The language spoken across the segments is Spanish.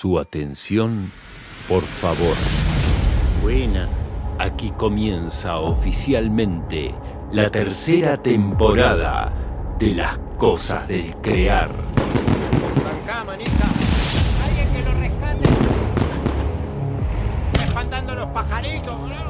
Su atención, por favor. Buena. Aquí comienza oficialmente la tercera temporada de las cosas del crear. Acá, manita. Alguien que lo rescate. Me espantando los pajaritos, boludo.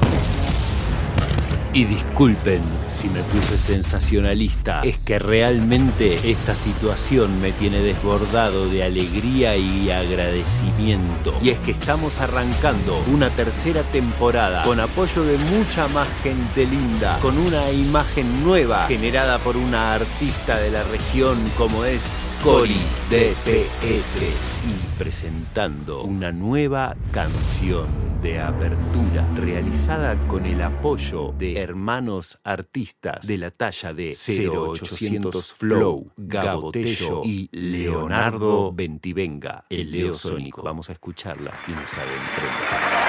Y disculpen si me puse sensacionalista, es que realmente esta situación me tiene desbordado de alegría y agradecimiento. Y es que estamos arrancando una tercera temporada con apoyo de mucha más gente linda, con una imagen nueva generada por una artista de la región como es Cori DPS y presentando una nueva canción de apertura realizada con el apoyo de hermanos artistas de la talla de 0800 Flow, Gabo Tello y Leonardo Ventivenga, el Leo Sónico. Vamos a escucharla y nos adentremos.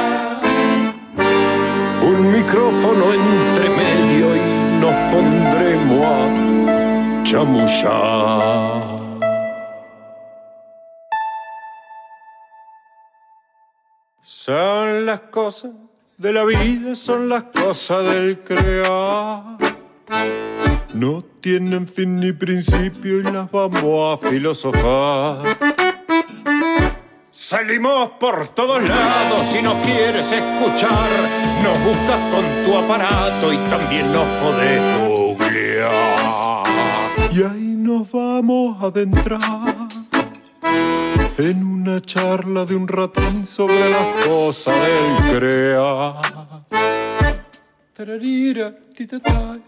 Micrófono entre medio y nos pondremos a chamullar. Son las cosas de la vida, son las cosas del crear. No tienen fin ni principio y las vamos a filosofar. Salimos por todos lados si nos quieres escuchar. Nos buscas con tu aparato y también nos podés googlear. Y ahí nos vamos a adentrar en una charla de un ratón sobre las cosas del crear. Tararira, titatai,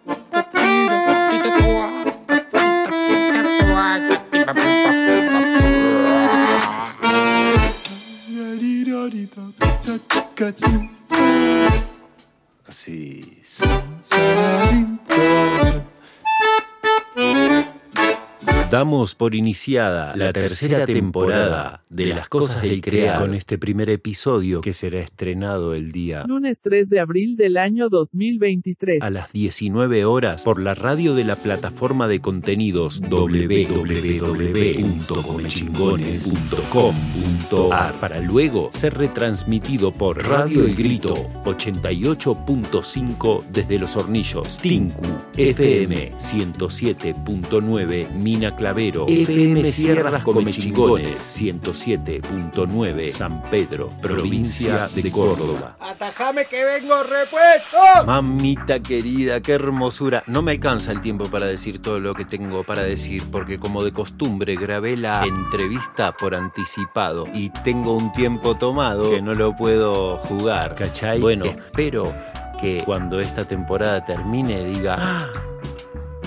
Nazis. Damos por iniciada la tercera temporada de Las Cosas del Crear con este primer episodio que será estrenado el día Lunes 3 de abril del año 2023. a las 19 horas por la radio de la plataforma de contenidos www.comechingones.com.ar para luego ser retransmitido por Radio El Grito 88.5 desde Los Hornillos, Tinku, FM 107.9 Mina Clavero, FM Sierras Comechingones 107.9 San Pedro, provincia de Córdoba. Atajame que vengo repuesto. Mamita querida, qué hermosura. No me alcanza el tiempo para decir todo lo que tengo para decir, porque como de costumbre grabé la entrevista por anticipado y tengo un tiempo tomado que no lo puedo jugar, ¿cachai? Bueno, espero que cuando esta temporada termine diga... "Ah,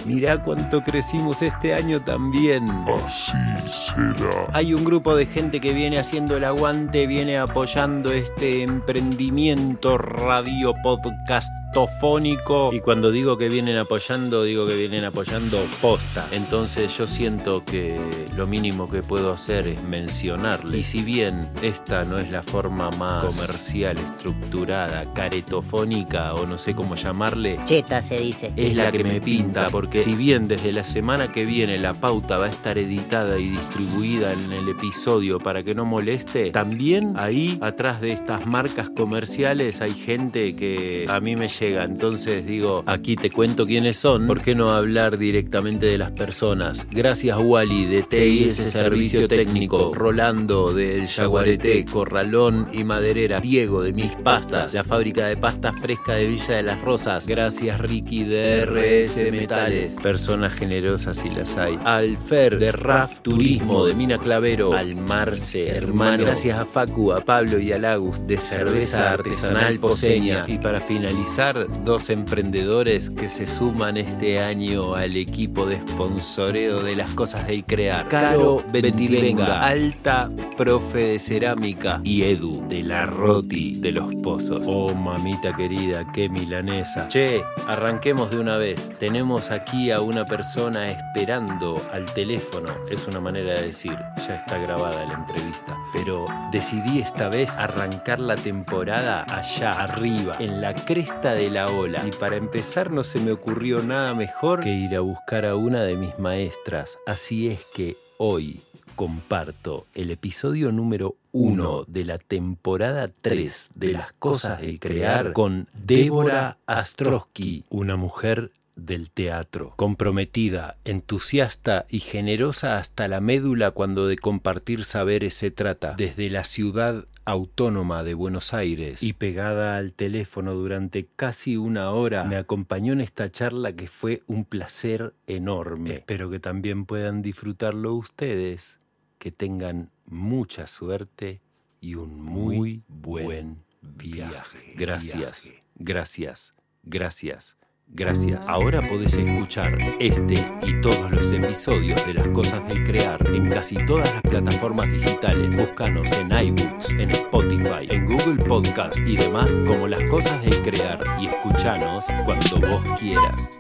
Mirá cuánto crecimos este año también. Así será. Hay un grupo de gente que viene haciendo el aguante, viene apoyando este emprendimiento radio podcastofónico. Y cuando digo que vienen apoyando, digo que vienen apoyando posta. Entonces yo siento que lo mínimo que puedo hacer es mencionarle. Y si bien esta no es la forma más comercial, estructurada, caretofónica o no sé cómo llamarle, Cheta se dice. es la que me pinta, porque si bien desde la semana que viene la pauta va a estar editada y distribuida en el episodio para que no moleste, también ahí atrás de estas marcas comerciales hay gente que a mí me llega. Entonces digo, aquí te cuento quiénes son, ¿por qué no hablar directamente de las personas? Gracias Wally de TIS Servicio Técnico, Rolando del Yaguareté, Corralón y Maderera, Diego de Mis Pastas, la fábrica de pastas fresca de Villa de las Rosas, gracias Ricky de RS Metales. Personas generosas y las hay. Al Fer de RAF Turismo de Mina Clavero. Al Marce, hermano. Gracias a Facu, a Pablo y a Lagus de Cerveza Artesanal Poseña. Y para finalizar, dos emprendedores que se suman este año al equipo de sponsoreo de las cosas del crear. Caro Bentivenga, alta profe de cerámica y Edu de la Roti de los Pozos. Oh, mamita querida, qué milanesa. Che, arranquemos de una vez. Tenemos aquí a una persona esperando al teléfono. Es una manera de decir, ya está grabada la entrevista. Pero decidí esta vez arrancar la temporada allá arriba, en la cresta de la ola. Y para empezar no se me ocurrió nada mejor que ir a buscar a una de mis maestras. Así es que hoy comparto el episodio número 1 de la temporada 3 de Las Cosas del Crear con Débora Astrosky, una mujer del teatro, comprometida, entusiasta y generosa hasta la médula cuando de compartir saberes se trata, desde la ciudad autónoma de Buenos Aires y pegada al teléfono durante casi una hora, me acompañó en esta charla que fue un placer enorme. Espero que también puedan disfrutarlo ustedes, que tengan mucha suerte y un muy buen viaje. Gracias, gracias, gracias. Gracias. Ahora podés escuchar este y todos los episodios de Las Cosas del Crear en casi todas las plataformas digitales. Búscanos en iBooks, en Spotify, en Google Podcast y demás como Las Cosas del Crear y escuchanos cuando vos quieras.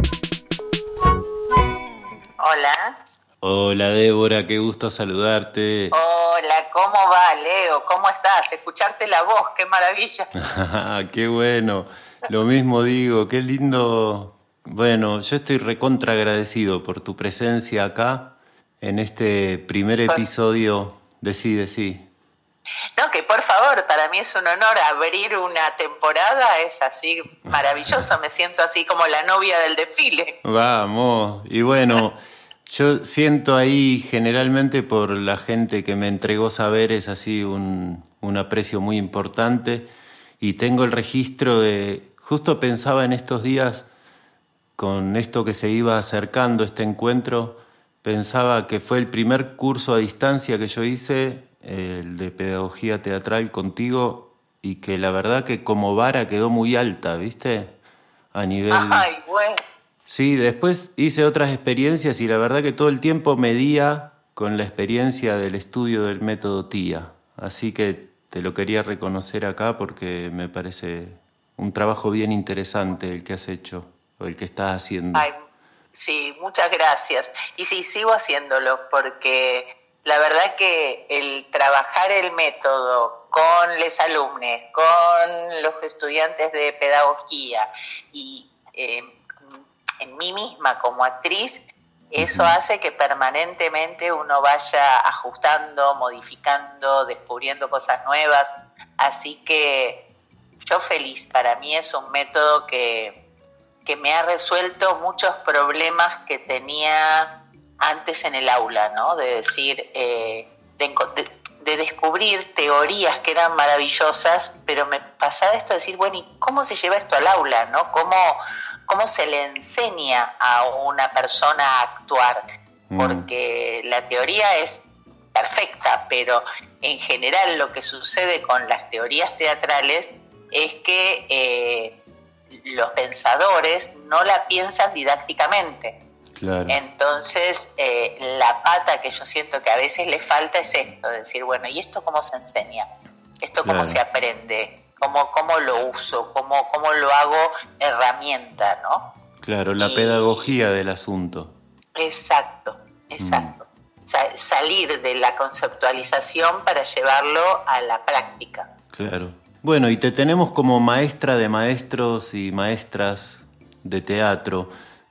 Hola. Hola Débora, qué gusto saludarte. Hola, ¿cómo va, Leo? ¿Cómo estás? Escucharte la voz, qué maravilla. qué bueno. Lo mismo digo, qué lindo. Bueno, yo estoy recontra agradecido por tu presencia acá en este primer episodio de Sí, de Sí. No, que por favor, para mí es un honor abrir una temporada, es así maravilloso, me siento así como la novia del desfile. Vamos, y bueno, yo siento ahí generalmente por la gente que me entregó saberes así un, un aprecio muy importante y tengo el registro de, justo pensaba en estos días, con esto que se iba acercando, este encuentro, pensaba que fue el primer curso a distancia que yo hice, el de pedagogía teatral contigo, y que la verdad que como vara quedó muy alta, ¿viste? A nivel... Ay, bueno. Sí, después hice otras experiencias y la verdad que todo el tiempo medía con la experiencia del estudio del método TIA. Así que te lo quería reconocer acá porque me parece un trabajo bien interesante el que has hecho o el que estás haciendo. Ay, sí, muchas gracias. Y sí, sigo haciéndolo porque la verdad que el trabajar el método con los alumnos, con los estudiantes de pedagogía y eh, en mí misma como actriz, eso hace que permanentemente uno vaya ajustando, modificando, descubriendo cosas nuevas. Así que yo feliz, para mí es un método que, que me ha resuelto muchos problemas que tenía antes en el aula, ¿no? De decir, eh, de, de, descubrir teorías que eran maravillosas, pero me pasaba esto de decir, bueno, ¿y cómo se lleva esto al aula, ¿no? ¿Cómo, cómo se le enseña a una persona a actuar, mm. porque la teoría es perfecta, pero en general lo que sucede con las teorías teatrales es que eh, los pensadores no la piensan didácticamente. Entonces, eh, la pata que yo siento que a veces le falta es esto, decir, bueno, ¿y esto cómo se enseña? ¿Esto cómo se aprende? cómo, cómo lo uso, cómo, cómo lo hago herramienta, ¿no? Claro, la pedagogía del asunto. Exacto, exacto. Mm. salir de la conceptualización para llevarlo a la práctica. Claro. Bueno, y te tenemos como maestra de maestros y maestras de teatro,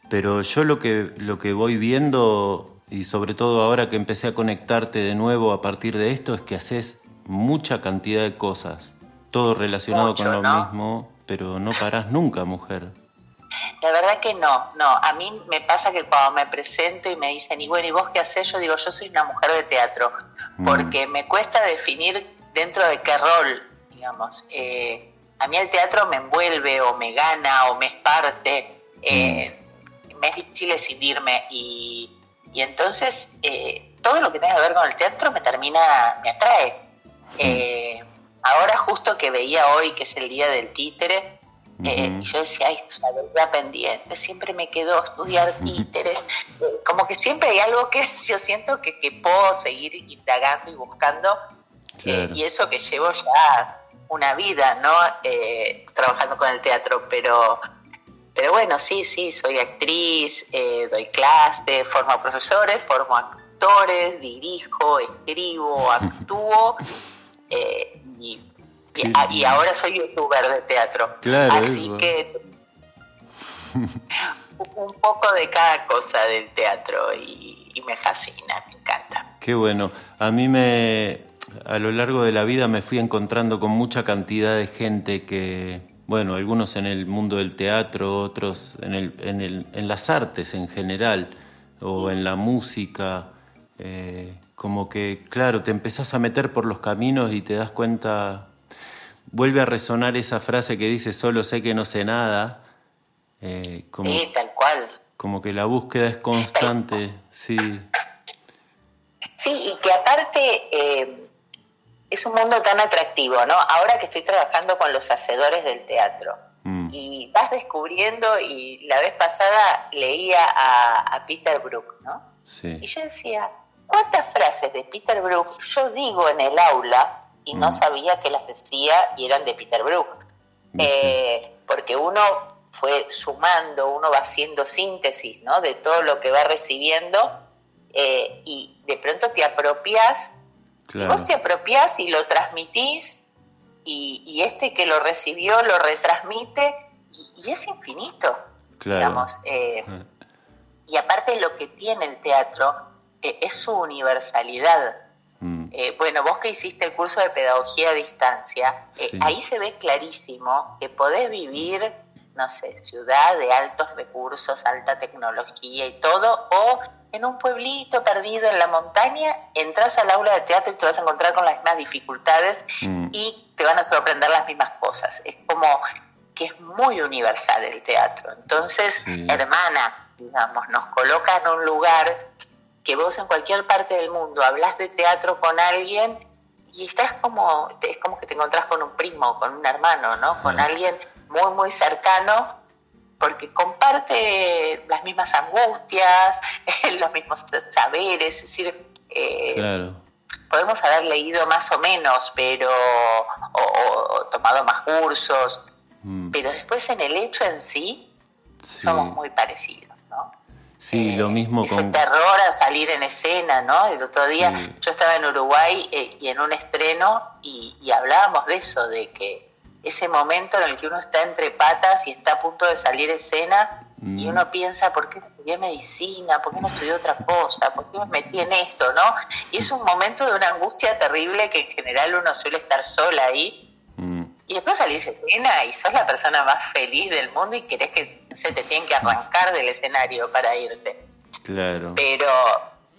pero yo lo que, lo que voy viendo, y sobre todo ahora que empecé a conectarte de nuevo a partir de esto, es que haces mucha cantidad de cosas todo relacionado con lo mismo, pero no parás nunca, mujer. La verdad que no, no. A mí me pasa que cuando me presento y me dicen, y bueno, ¿y vos qué haces? Yo digo, yo soy una mujer de teatro, mm. porque me cuesta definir dentro de qué rol, digamos. Eh, a mí el teatro me envuelve o me gana o me es parte. Eh, me es difícil decidirme y, y entonces eh, todo lo que tenga que ver con el teatro me termina, me atrae. Eh, ahora justo que veía hoy que es el día del títere, y yo decía, ay, esto es una deuda pendiente, siempre me quedo a estudiar títeres, como que siempre hay algo que yo siento que, que puedo seguir indagando y buscando, y eso que llevo ya una vida, ¿no? trabajando con el teatro, pero pero bueno, sí, sí, soy actriz, eh, doy clases, formo profesores, formo actores, dirijo, escribo, actúo eh, y, ahora soy youtuber de teatro. Claro, Así que un poco de cada cosa del teatro y, y me fascina, me encanta. Qué bueno. A mí me, a lo largo de la vida me fui encontrando con mucha cantidad de gente que bueno, algunos en el mundo del teatro, otros en, el, en, el, en las artes en general, o en la música, eh, como que, claro, te empezás a meter por los caminos y te das cuenta, vuelve a resonar esa frase que dice, solo sé que no sé nada. Eh, como, sí, tal cual. Como que la búsqueda es constante, sí. Sí, y que aparte... Eh es un mundo tan atractivo, ¿no? Ahora que estoy trabajando con los hacedores del teatro. Mm. Y vas descubriendo, y la vez pasada leía a, Peter Brook, ¿no? Sí. Y yo decía, ¿cuántas frases de Peter Brook yo digo en el aula y no mm. sabía que las decía y eran de Peter Brook? Eh, porque uno fue sumando, uno va haciendo síntesis, ¿no? De todo lo que va recibiendo eh, y de pronto te apropias vos te apropiás y lo transmitís y, este que lo recibió lo retransmite y, es infinito, digamos. Eh, ah. y aparte lo que tiene el teatro eh, es su universalidad. Mm. Eh, bueno, vos que hiciste el curso de pedagogía a distancia, ahí se ve clarísimo que podés vivir, no sé, ciudad de altos recursos, alta tecnología y todo, o en un pueblito perdido en la montaña, entras al aula de teatro y te vas a encontrar con las mismas dificultades mm. y te van a sorprender las mismas cosas. Es como que es muy universal el teatro. Entonces, hermana, digamos, nos coloca en un lugar que vos en cualquier parte del mundo hablas de teatro con alguien y estás como, es como que te encontrás con un primo, con un hermano, ¿no? Con alguien muy, muy cercano porque comparte las mismas angustias, los mismos saberes, es decir, eh, podemos haber leído más o menos, pero o, tomado más cursos, mm. pero después en el hecho en sí, somos muy parecidos, ¿no? Sí, lo mismo ese terror a salir en escena, ¿no? El otro día yo estaba en Uruguay eh, y en un estreno y, y hablábamos de eso, de que ese momento en el que uno está entre patas y está a punto de salir escena y mm. uno piensa, ¿por qué no estudié medicina? ¿Por qué no estudié otra cosa? ¿Por qué me metí en esto? ¿no? Y es un momento de una angustia terrible que en general uno suele estar sola ahí. Mm. Y después salís escena y sos la persona más feliz del mundo y querés que se te tienen que arrancar del escenario para irte. Claro. Pero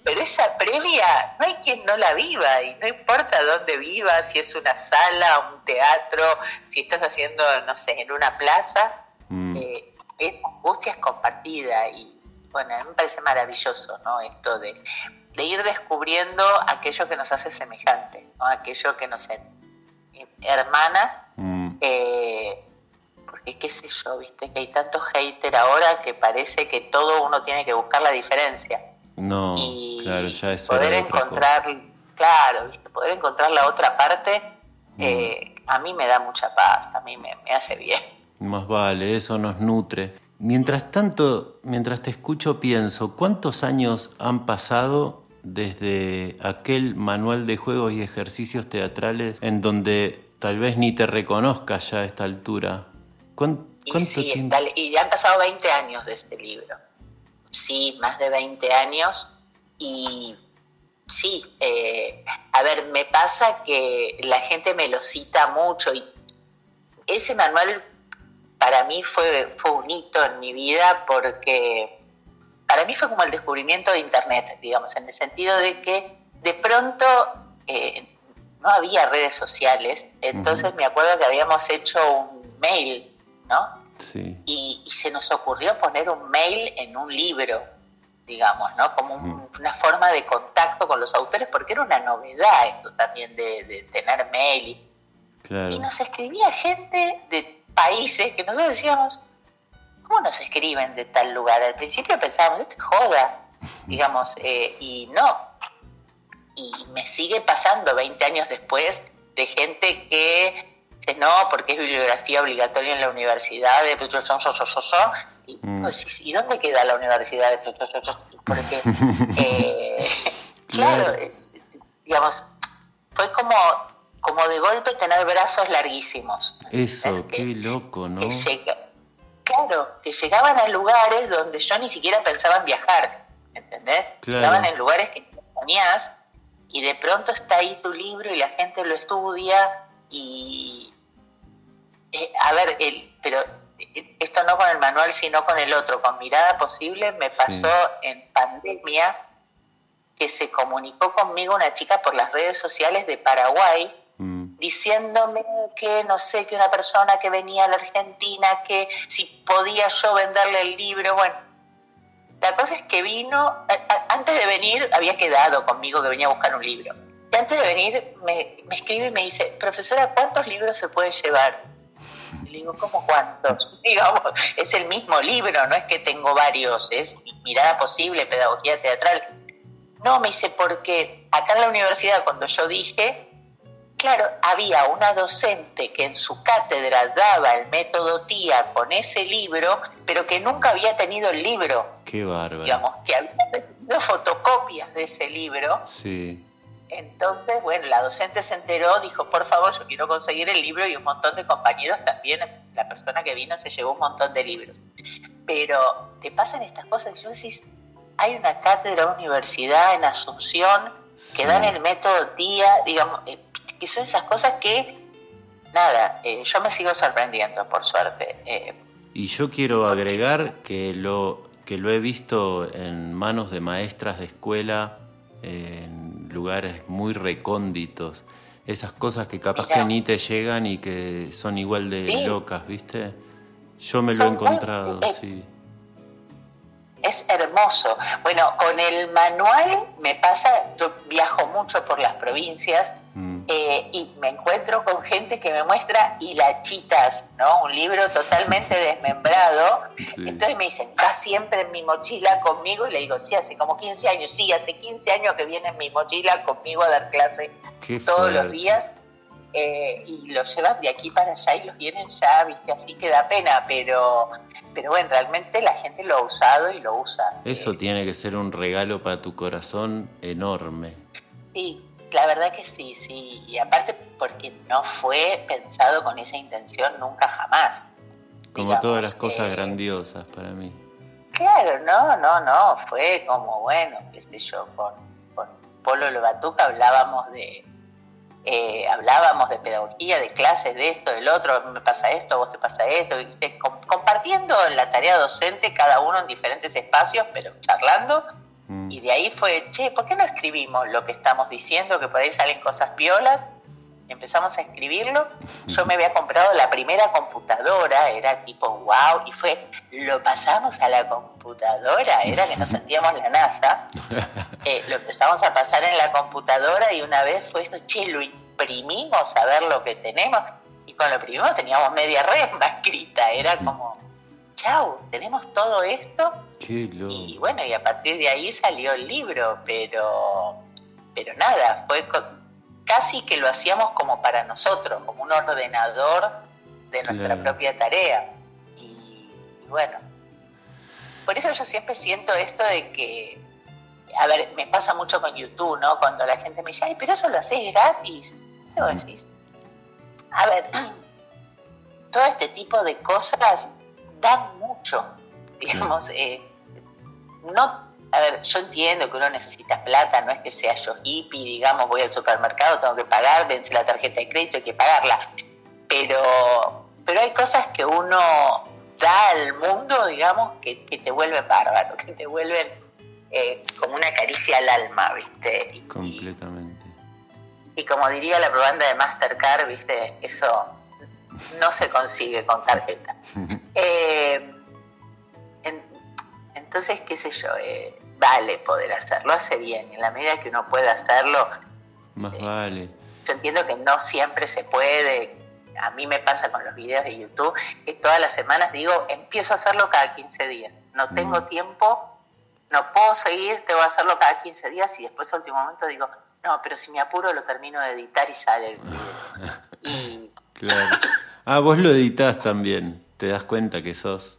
pero esa previa no hay quien no la viva y no importa dónde vivas, si es una sala, un teatro, si estás haciendo, no sé, en una plaza, mm. eh, esa angustia es compartida y bueno, a mí me parece maravilloso, ¿no? Esto de, ir descubriendo aquello que nos hace semejante, ¿no? Aquello que nos hermana, mm. eh, porque qué sé yo, viste, que hay tanto hater ahora que parece que todo uno tiene que buscar la diferencia. No, claro, ya es poder encontrar, claro, poder encontrar la otra parte, mm. eh, a mí me da mucha paz, a mí me, hace bien. Más vale, eso nos nutre. Mientras tanto, mientras te escucho, pienso, ¿cuántos años han pasado desde aquel manual de juegos y ejercicios teatrales en donde tal vez ni te reconozcas ya a esta altura? ¿Cuánto y, y ya han pasado 20 años de este libro sí, más de 20 años. Y sí, eh, a ver, me pasa que la gente me lo cita mucho y ese manual para mí fue, fue un hito en mi vida porque para mí fue como el descubrimiento de Internet, digamos, en el sentido de que de pronto eh, no había redes sociales, entonces me acuerdo que habíamos hecho un mail, ¿no? Sí. Y, y se nos ocurrió poner un mail en un libro, digamos, ¿no? Como un- una forma de contacto con los autores, porque era una novedad esto también de, de tener mail. Y, Claro. y nos escribía gente de países que nosotros decíamos, ¿cómo nos escriben de tal lugar? Al principio pensábamos, esto es joda, digamos, eh, y no. Y me sigue pasando 20 años después de gente que no, porque es bibliografía obligatoria en la universidad de pues, y, Mm. pues, ¿y dónde queda la universidad de Porque, eh, claro, eh, digamos, fue como, como de golpe tener brazos larguísimos. Eso, Es que- qué loco, ¿no? que llega- claro, que llegaban a lugares donde yo ni siquiera pensaba en viajar, ¿entendés? Claro. Llegaban en lugares que no ponías y de pronto está ahí tu libro y la gente lo estudia y... eh, a ver, el, pero eh, esto no con el manual, sino con el otro, con Mirada Posible, me Sí. pasó en pandemia que se comunicó conmigo una chica por las redes sociales de Paraguay Mm, diciéndome que no sé, que una persona que venía a la Argentina, que si podía yo venderle el libro, bueno. La cosa es que vino, antes de venir había quedado conmigo que venía a buscar un libro. Y antes de venir me, me escribe y me dice, profesora, ¿cuántos libros se puede llevar? Y le digo, ¿cómo cuántos? Digamos, es el mismo libro, no es que tengo varios, es mirada posible, pedagogía teatral. No, me dice, porque acá en la universidad cuando yo dije, Claro, había una docente que en su cátedra daba el método TIA con ese libro, pero que nunca había tenido el libro, qué bárbaro. digamos, que había recibido fotocopias de ese libro. Sí, Entonces, bueno, la docente se enteró, dijo, por favor, yo quiero conseguir el libro y un montón de compañeros también, la persona que vino se llevó un montón de libros. Pero te pasan estas cosas y yo decís, hay una cátedra universidad en Asunción que dan el método TIA, digamos, eh, que son esas cosas que, nada, eh, yo me sigo sorprendiendo, por suerte. Eh, Y yo quiero agregar que lo, que lo he visto en manos de maestras de escuela, en lugares muy recónditos. Esas cosas que capaz Mirá. que ni te llegan y que son igual de Sí. locas, ¿viste? Yo me lo he muy- encontrado, eh, sí. Es hermoso. Bueno, con el manual me pasa, yo viajo mucho por las provincias Mm. eh, y me encuentro con gente que me muestra hilachitas, ¿no? Un libro totalmente desmembrado. Sí. Entonces me dicen, ¿está siempre en mi mochila conmigo? Y le digo, sí, hace como 15 años, sí, hace 15 años que viene en mi mochila conmigo a dar clase Qué todos los días. Eh, y los llevan de aquí para allá y los tienen ya, viste, así que da pena, pero, pero bueno, realmente la gente lo ha usado y lo usa. Eso Eh, tiene que ser un regalo para tu corazón enorme. Sí, la verdad que sí, sí. Y aparte porque no fue pensado con esa intención nunca jamás. Como Digamos, todas las cosas eh, grandiosas para mí. Claro, no, no, no. Fue como, bueno, qué sé yo, con, con Polo Lobatuca hablábamos de... eh, hablábamos de pedagogía, de clases, de esto, del otro, me pasa esto, vos te pasa esto, ¿viste? Com- compartiendo la tarea docente cada uno en diferentes espacios, pero charlando, Mm. Y de ahí fue, che, ¿por qué no escribimos lo que estamos diciendo? Que por ahí salen cosas piolas. Empezamos a escribirlo. Yo me había comprado la primera computadora, era tipo wow, y fue, lo pasamos a la computadora, era que no sentíamos la NASA. Eh, lo empezamos a pasar en la computadora y una vez fue esto, che, lo imprimimos a ver lo que tenemos. Y cuando lo imprimimos teníamos media resma escrita, era como, chau, tenemos todo esto. Y bueno, y a partir de ahí salió el libro, pero, pero nada, fue co- casi que lo hacíamos como para nosotros, como un ordenador de nuestra Claro. propia tarea. Y, y bueno, por eso yo siempre siento esto de que, a ver, me pasa mucho con YouTube, ¿no? Cuando la gente me dice, ay, pero eso lo haces gratis. Y vos decís, a ver, todo este tipo de cosas dan mucho, digamos, eh, no, a ver, yo entiendo que uno necesita plata, no es que sea yo hippie, digamos, voy al supermercado, tengo que pagar, vence la tarjeta de crédito, hay que pagarla, pero, pero hay cosas que uno da al mundo, digamos, que, que te vuelven bárbaro, que te vuelven eh, como una caricia al alma, ¿viste? Y- Completamente. y como diría la propaganda de Mastercard, viste, eso no se consigue con tarjeta. Eh, entonces, qué sé yo, eh, vale poder hacerlo, hace bien. En la medida que uno pueda hacerlo. Más vale. Yo entiendo que no siempre se puede. A mí me pasa con los videos de YouTube que todas las semanas digo, empiezo a hacerlo cada 15 días. No tengo Mm. tiempo, no puedo seguir, tengo que hacerlo cada 15 días y después al último momento digo, no, pero si me apuro lo termino de editar y sale el video. y Claro. Ah, vos lo editás también. Te das cuenta que sos.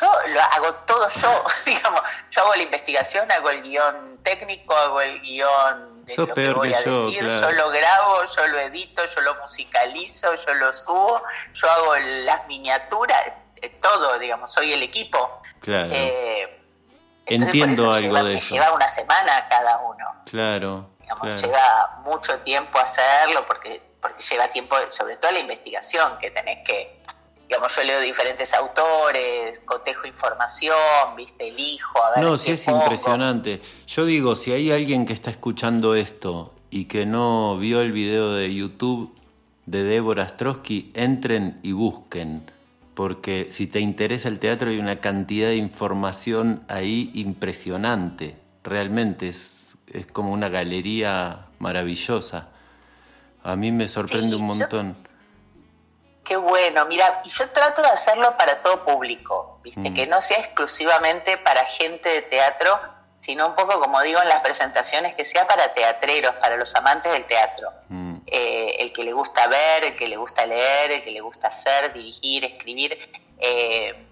Yo lo hago todo yo, digamos, yo hago la investigación, hago el guion técnico, hago el guion de Sos lo peor que voy que a yo, decir, claro. yo lo grabo, yo lo edito, yo lo musicalizo, yo lo subo, yo hago las miniaturas, eh, todo, digamos, soy el equipo. Claro. Eh, Entiendo algo lleva, de eso. lleva una semana cada uno. Claro. Digamos, claro. lleva mucho tiempo hacerlo porque, porque lleva tiempo, sobre todo la investigación que tenés que, digamos, yo leo diferentes autores, cotejo información, viste, elijo, a ver. No, sí es pongo. impresionante. Yo digo, si hay alguien que está escuchando esto y que no vio el video de YouTube de Débora Strosky, entren y busquen. Porque si te interesa el teatro hay una cantidad de información ahí impresionante. Realmente es, es como una galería maravillosa. A mí me sorprende Sí, un yo- montón. Qué bueno, mira, y yo trato de hacerlo para todo público, ¿viste? Mm. Que no sea exclusivamente para gente de teatro, sino un poco, como digo en las presentaciones, que sea para teatreros, para los amantes del teatro. Mm. Eh, el que le gusta ver, el que le gusta leer, el que le gusta hacer, dirigir, escribir. Eh,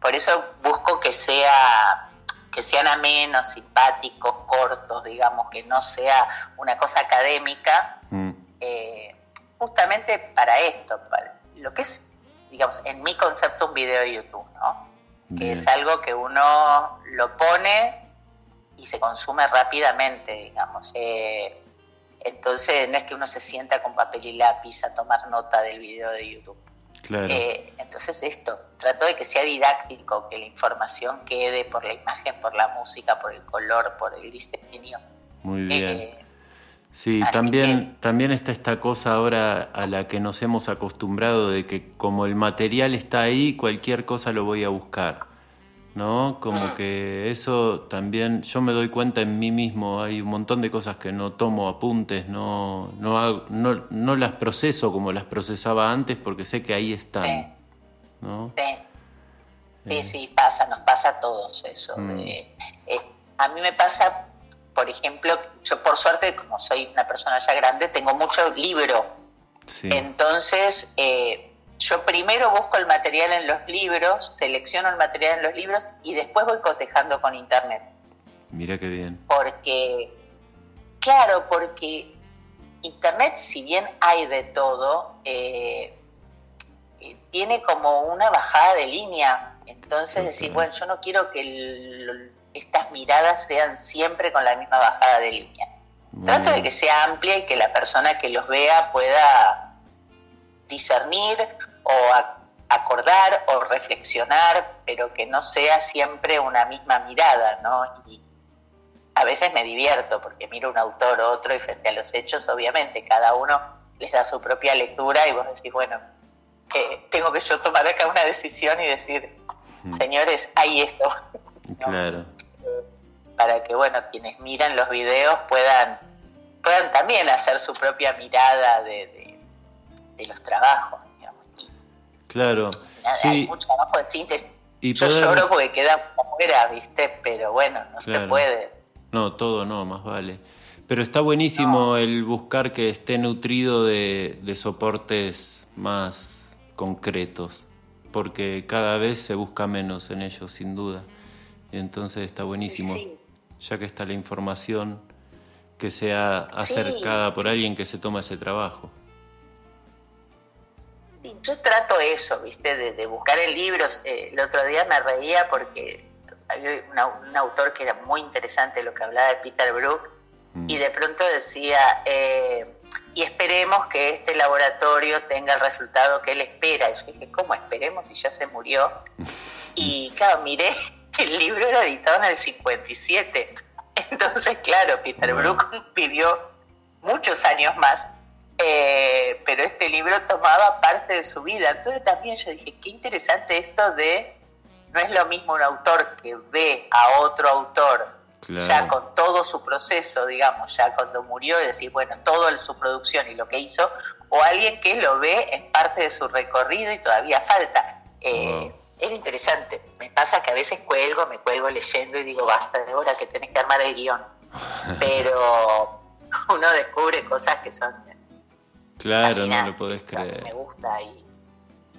por eso busco que sea que sean amenos, simpáticos, cortos, digamos, que no sea una cosa académica, Mm. eh, justamente para esto, para lo que es, digamos, en mi concepto un video de YouTube, ¿no? Que es algo que uno lo pone y se consume rápidamente, digamos. Eh, entonces no es que uno se sienta con papel y lápiz a tomar nota del video de YouTube. Claro. Eh, entonces esto, trato de que sea didáctico, que la información quede por la imagen, por la música, por el color, por el diseño. Muy bien. Eh, Sí, Así también, también está esta cosa ahora a la que nos hemos acostumbrado de que como el material está ahí, cualquier cosa lo voy a buscar. ¿No? Como Mm. que eso también, yo me doy cuenta en mí mismo, hay un montón de cosas que no tomo apuntes, no, no, hago- no, no las proceso como las procesaba antes porque sé que ahí Sí. están. ¿no? Sí, sí, sí, pasa, nos pasa a todos eso. Mm. Eh, eh, a mí me pasa, por ejemplo, yo por suerte, como soy una persona ya grande, tengo mucho libro. Sí. Entonces, eh, yo primero busco el material en los libros, selecciono el material en los libros y después voy cotejando con internet. Mira qué bien. Porque, claro, porque Internet, si bien hay de todo, eh, eh, tiene como una bajada de línea. Entonces decir, bueno, yo no quiero que el- estas miradas sean siempre con la misma bajada de línea. Trato de que sea amplia y que la persona que los vea pueda discernir o acordar o reflexionar, pero que no sea siempre una misma mirada, ¿no? Y a veces me divierto porque miro un autor o otro y frente a los hechos, obviamente, cada uno les da su propia lectura y vos decís, bueno, eh, tengo que yo tomar acá una decisión y decir, señores, hay esto. ¿no? Claro. Para que bueno quienes miran los videos puedan puedan también hacer su propia mirada de, de- de los trabajos digamos. Y Claro. nada, hay Sí, mucho trabajo en síntesis Y yo poder- lloro porque queda afuera viste pero bueno no se puede No, todo no, más vale. Pero está buenísimo el buscar que esté nutrido de, de soportes más concretos, porque cada vez se busca menos en ellos, sin duda. Entonces está buenísimo, Sí. Ya que está la información, que sea acercada por sí. alguien que se toma ese trabajo. Sí, yo trato eso, ¿viste? De, de buscar en libros. Eh, el otro día me reía porque había una- un autor que era muy interesante lo que hablaba de Peter Brook y de pronto decía, eh, y esperemos que este laboratorio tenga el resultado que él espera. Y yo dije, ¿cómo esperemos si ya se murió? Y claro, miré el libro era editado en el 57. Entonces, claro, Peter Bueno. Brook vivió muchos años más, eh, pero este libro tomaba parte de su vida. Entonces también yo dije, qué interesante esto de, no es lo mismo un autor que ve a otro autor ya con todo su proceso, digamos, ya cuando murió, decir, bueno, todo su producción y lo que hizo, o alguien que lo ve en parte de su recorrido y todavía falta. Eh, Era interesante. Me pasa que a veces cuelgo, me cuelgo leyendo y digo, basta de hora que tenés que armar el guion. Pero uno descubre cosas que son. Claro, no lo podés creer. Me gusta y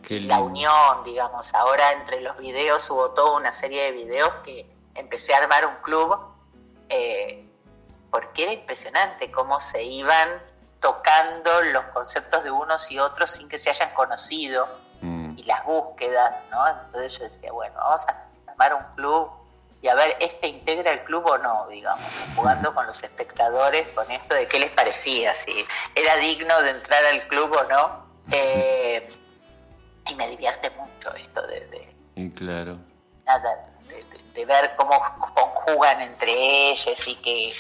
la unión, digamos. Ahora entre los videos hubo toda una serie de videos que empecé a armar un club eh, porque era impresionante cómo se iban tocando los conceptos de unos y otros sin que se hayan conocido. Y las búsquedas, ¿no? Entonces yo decía, bueno, vamos a armar un club y a ver, ¿este integra el club o no? Digamos, jugando con los espectadores con esto de qué les parecía, si era digno de entrar al club o no. Eh, y me divierte mucho esto de... y claro. Nada, de ver cómo conjugan entre ellos y que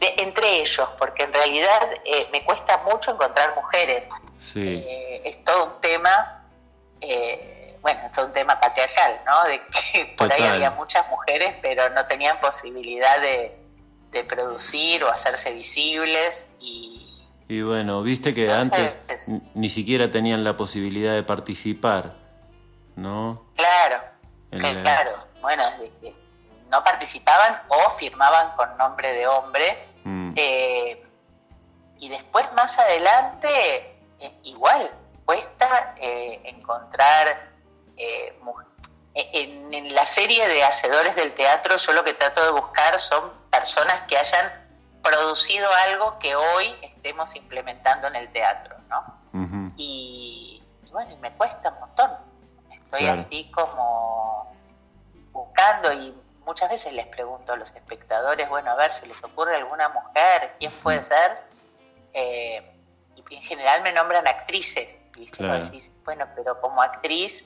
entre ellos, porque en realidad eh, me cuesta mucho encontrar mujeres. Eh, es todo un tema, eh, bueno, es todo un tema patriarcal, ¿no? De que por ahí había muchas mujeres, pero no tenían posibilidad de, producir o hacerse visibles y... Y bueno, viste que antes ni siquiera tenían la posibilidad de participar, ¿no? Claro, claro bueno, no participaban o firmaban con nombre de hombre. Mm. Eh, y después más adelante, eh, igual, cuesta eh, encontrar en, en, la serie de hacedores del teatro, yo lo que trato de buscar son personas que hayan producido algo que hoy estemos implementando en el teatro, ¿no? y, bueno, me cuesta un montón. Estoy así como buscando y muchas veces les pregunto a los espectadores, bueno, a ver, si les ocurre alguna mujer? ¿Quién puede ser? Eh, y en general me nombran actrices. Bueno, pero como actriz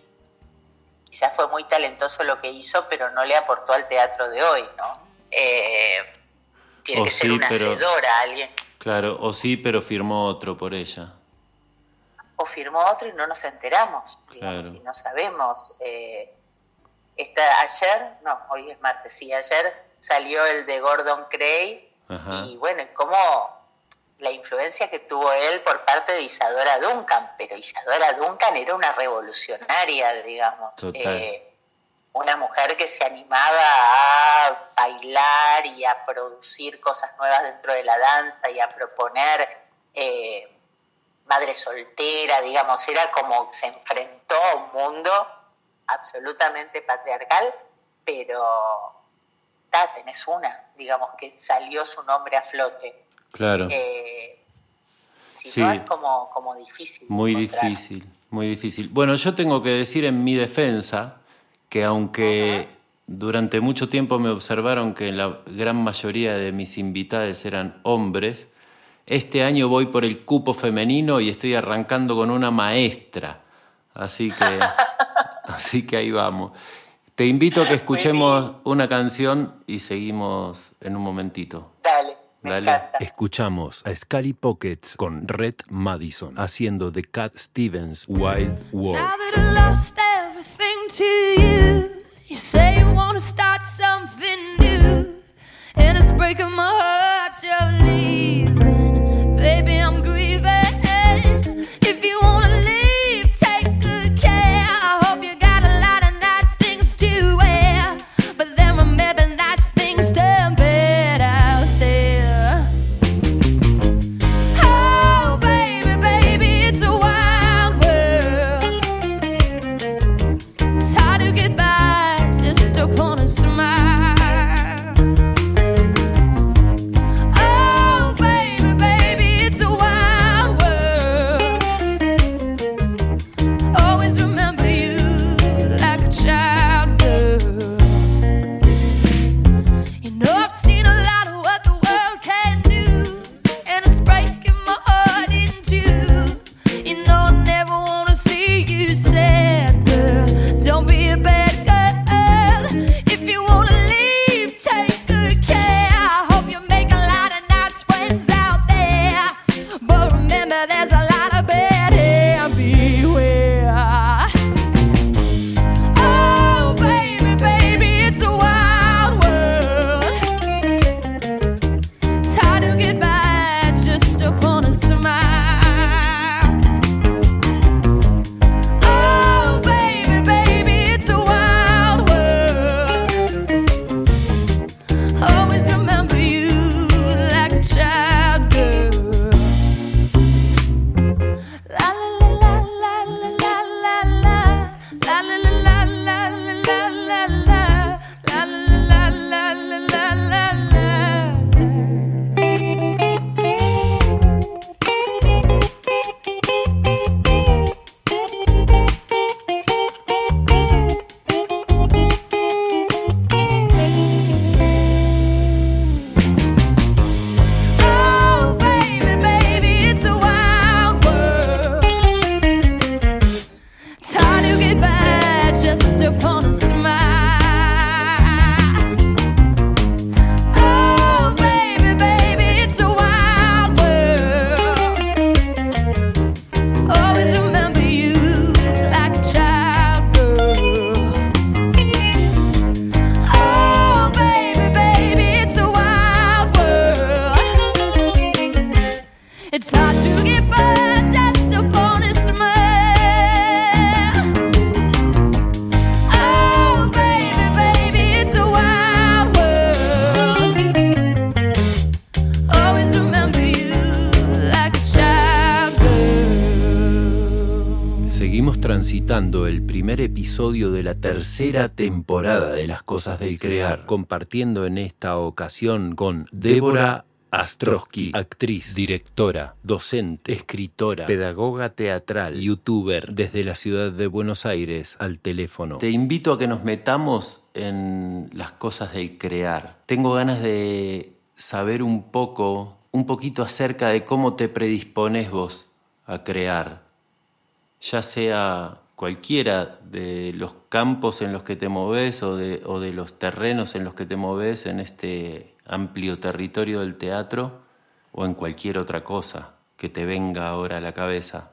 quizás fue muy talentoso lo que hizo, pero no le aportó al teatro de hoy, ¿no? Eh, tiene que ser una hacedora, alguien. Claro, o sí, pero firmó otro por ella. O firmó otro y no nos enteramos, claro. y no sabemos. Eh, esta, ayer, no, hoy es martes, sí, ayer salió el de Gordon Cray y bueno, como la influencia que tuvo él por parte de Isadora Duncan, pero Isadora Duncan era una revolucionaria, digamos. Eh, una mujer que se animaba a bailar y a producir cosas nuevas dentro de la danza y a proponer eh, madre soltera, digamos, era como se enfrentó a un mundo absolutamente patriarcal, pero ta, tenés una, digamos, que salió su nombre a flote. Claro. Eh, si no es como, como difícil. Muy difícil, muy difícil. Bueno, yo tengo que decir en mi defensa que aunque durante mucho tiempo me observaron que la gran mayoría de mis invitados eran hombres, este año voy por el cupo femenino y estoy arrancando con una maestra. Así que Así que ahí vamos. Te invito a que escuchemos una canción y seguimos en un momentito. Dale. Dale. Escuchamos a Scully Pockets con Red Madison haciendo The Cat Stevens Wild World. Episodio de la tercera temporada de Las Cosas del Crear, compartiendo en esta ocasión con Débora Astrosky, actriz, directora, docente, escritora, pedagoga teatral, youtuber desde la ciudad de Buenos Aires al teléfono. Te invito a que nos metamos en las cosas del crear. Tengo ganas de saber un poco, un poquito acerca de cómo te predispones vos a crear, ya sea cualquiera de los campos en los que te moves o de, o de los terrenos en los que te moves en este amplio territorio del teatro o en cualquier otra cosa que te venga ahora a la cabeza?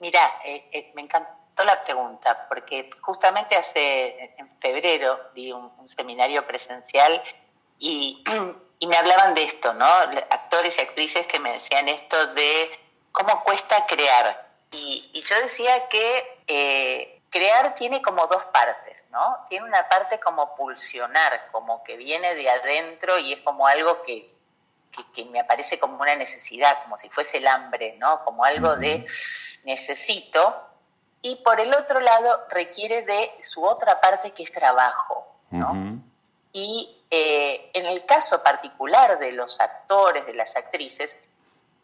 Mira, eh, eh, me encantó la pregunta porque justamente hace en febrero di un, seminario presencial y, y, me hablaban de esto, ¿no? Actores y actrices que me decían esto de cómo cuesta crear. Y, y yo decía que eh, crear tiene como dos partes, ¿no? Tiene una parte como pulsionar, como que viene de adentro y es como algo que, que, me aparece como una necesidad, como si fuese el hambre, ¿no? Como algo de necesito. Y por el otro lado requiere de su otra parte que es trabajo, ¿no? Y eh, en el caso particular de los actores, de las actrices,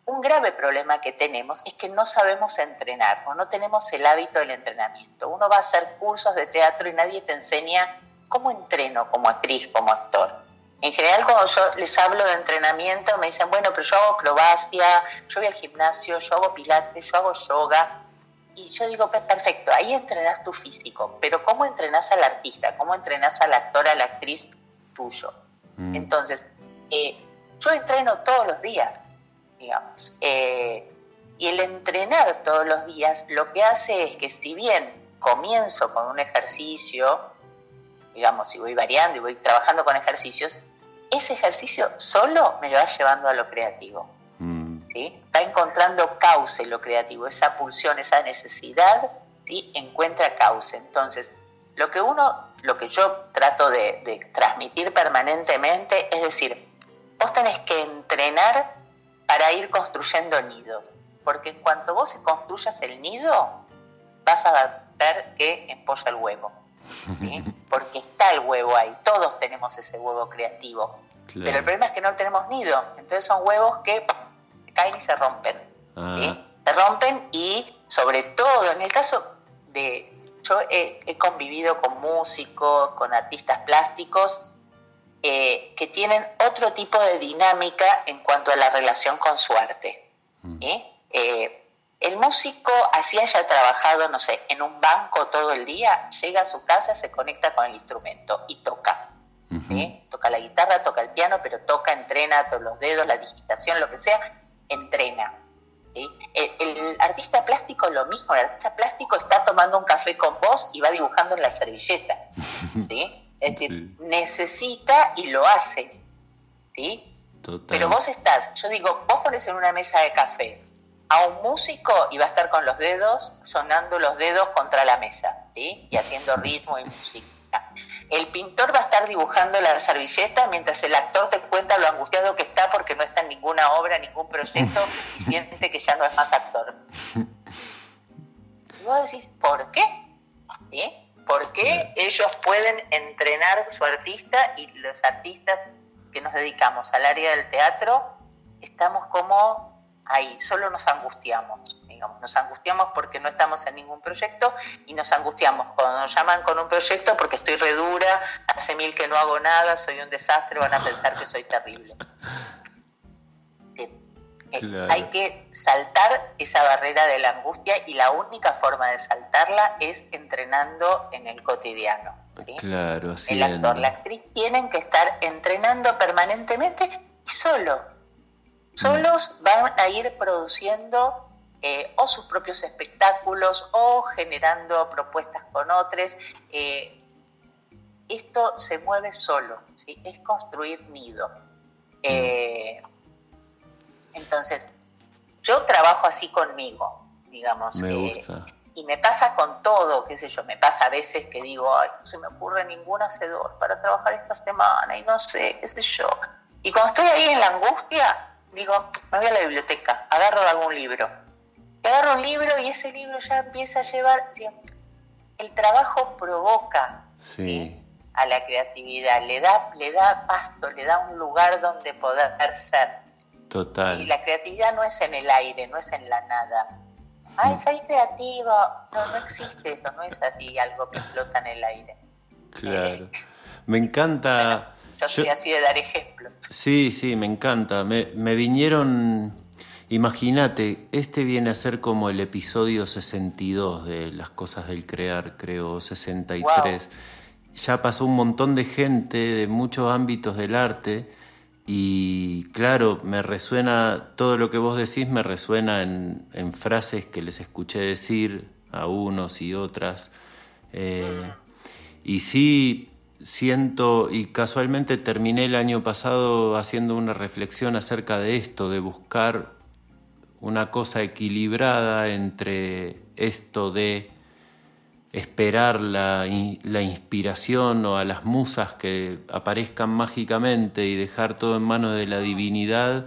un grave problema que tenemos es que no sabemos entrenar o no tenemos el hábito del entrenamiento. Uno va a hacer cursos de teatro y nadie te enseña cómo entreno como actriz, como actor. En general, cuando yo les hablo de entrenamiento, me dicen, bueno, pero yo hago acrobacia, yo voy al gimnasio, yo hago pilates, yo hago yoga. Y yo digo, perfecto, ahí entrenas tu físico, pero ¿cómo entrenas al artista? ¿Cómo entrenas al actor, a la actriz tuyo? Mm. Entonces, eh, yo entreno todos los días digamos. Eh, y el entrenar todos los días lo que hace es que si bien comienzo con un ejercicio, digamos, si voy variando y voy trabajando con ejercicios, ese ejercicio solo me lo va llevando a lo creativo. Mm. ¿sí? Va encontrando cauce lo creativo, esa pulsión, esa necesidad, ¿sí? encuentra cauce. Entonces, lo que uno, lo que yo trato de, de transmitir permanentemente es decir, vos tenés que entrenar para ir construyendo nidos. Porque en cuanto vos construyas el nido, vas a ver que empolla el huevo. Porque está el huevo ahí, todos tenemos ese huevo creativo. Pero el problema es que no tenemos nido. Entonces son huevos que caen y se rompen. Ah. Se rompen y sobre todo, en el caso de... Yo he convivido con músicos, con artistas plásticos, eh, que tienen otro tipo de dinámica en cuanto a la relación con su arte. Mm. Eh, el músico, así haya trabajado, no sé, en un banco todo el día, llega a su casa, se conecta con el instrumento y toca. Toca la guitarra, toca el piano, pero toca, entrena todos los dedos, la digitación, lo que sea, entrena. El, el, artista plástico lo mismo, el artista plástico está tomando un café con vos y va dibujando en la servilleta. ¿sí? Es decir, necesita y lo hace. ¿Sí? Pero vos estás, yo digo, vos pones en una mesa de café a un músico y va a estar con los dedos, sonando los dedos contra la mesa, ¿sí? Y haciendo ritmo y música. El pintor va a estar dibujando la servilleta mientras el actor te cuenta lo angustiado que está porque no está en ninguna obra, ningún proyecto y siente que ya no es más actor. Y vos decís, ¿por qué? ¿Sí? ¿Por qué ellos pueden entrenar su artista y los artistas que nos dedicamos al área del teatro estamos como ahí, solo nos angustiamos, digamos, nos angustiamos porque no estamos en ningún proyecto y nos angustiamos. Cuando nos llaman con un proyecto porque estoy redura, hace mil que no hago nada, soy un desastre, van a pensar que soy terrible. Hay que saltar esa barrera de la angustia y la única forma de saltarla es entrenando en el cotidiano. Claro, El actor, la actriz tienen que estar entrenando permanentemente y solo. Solos van a ir produciendo eh, o sus propios espectáculos o generando propuestas con otros. Eh, esto se mueve solo, ¿sí? es construir nido. Eh, entonces, yo trabajo así conmigo, digamos. Me y me pasa con todo, qué sé yo, me pasa a veces que digo, ay, no se me ocurre ningún hacedor para trabajar esta semana y no sé, qué sé yo. Y cuando estoy ahí en la angustia, digo, me voy a la biblioteca, agarro algún libro. Y agarro un libro y ese libro ya empieza a llevar... El trabajo provoca Sí. a la creatividad, le da, le da pasto, le da un lugar donde poder ser. Y Total. la creatividad no es en el aire, no es en la nada. Ay, soy creativo. No, no existe eso, no es así algo que flota en el aire. Claro. Me encanta. Yo soy yo- así de dar ejemplos. Sí, sí, me encanta. Me, me vinieron. Imagínate, este viene a ser como el episodio 62 de Las Cosas del Crear, creo, 63. Ya pasó un montón de gente de muchos ámbitos del arte y claro, me resuena, todo lo que vos decís me resuena en, frases que les escuché decir a unos y otras. Eh, y sí, siento, y casualmente terminé el año pasado haciendo una reflexión acerca de esto, de buscar una cosa equilibrada entre esto de esperar la, la inspiración o a las musas que aparezcan mágicamente y dejar todo en manos de la divinidad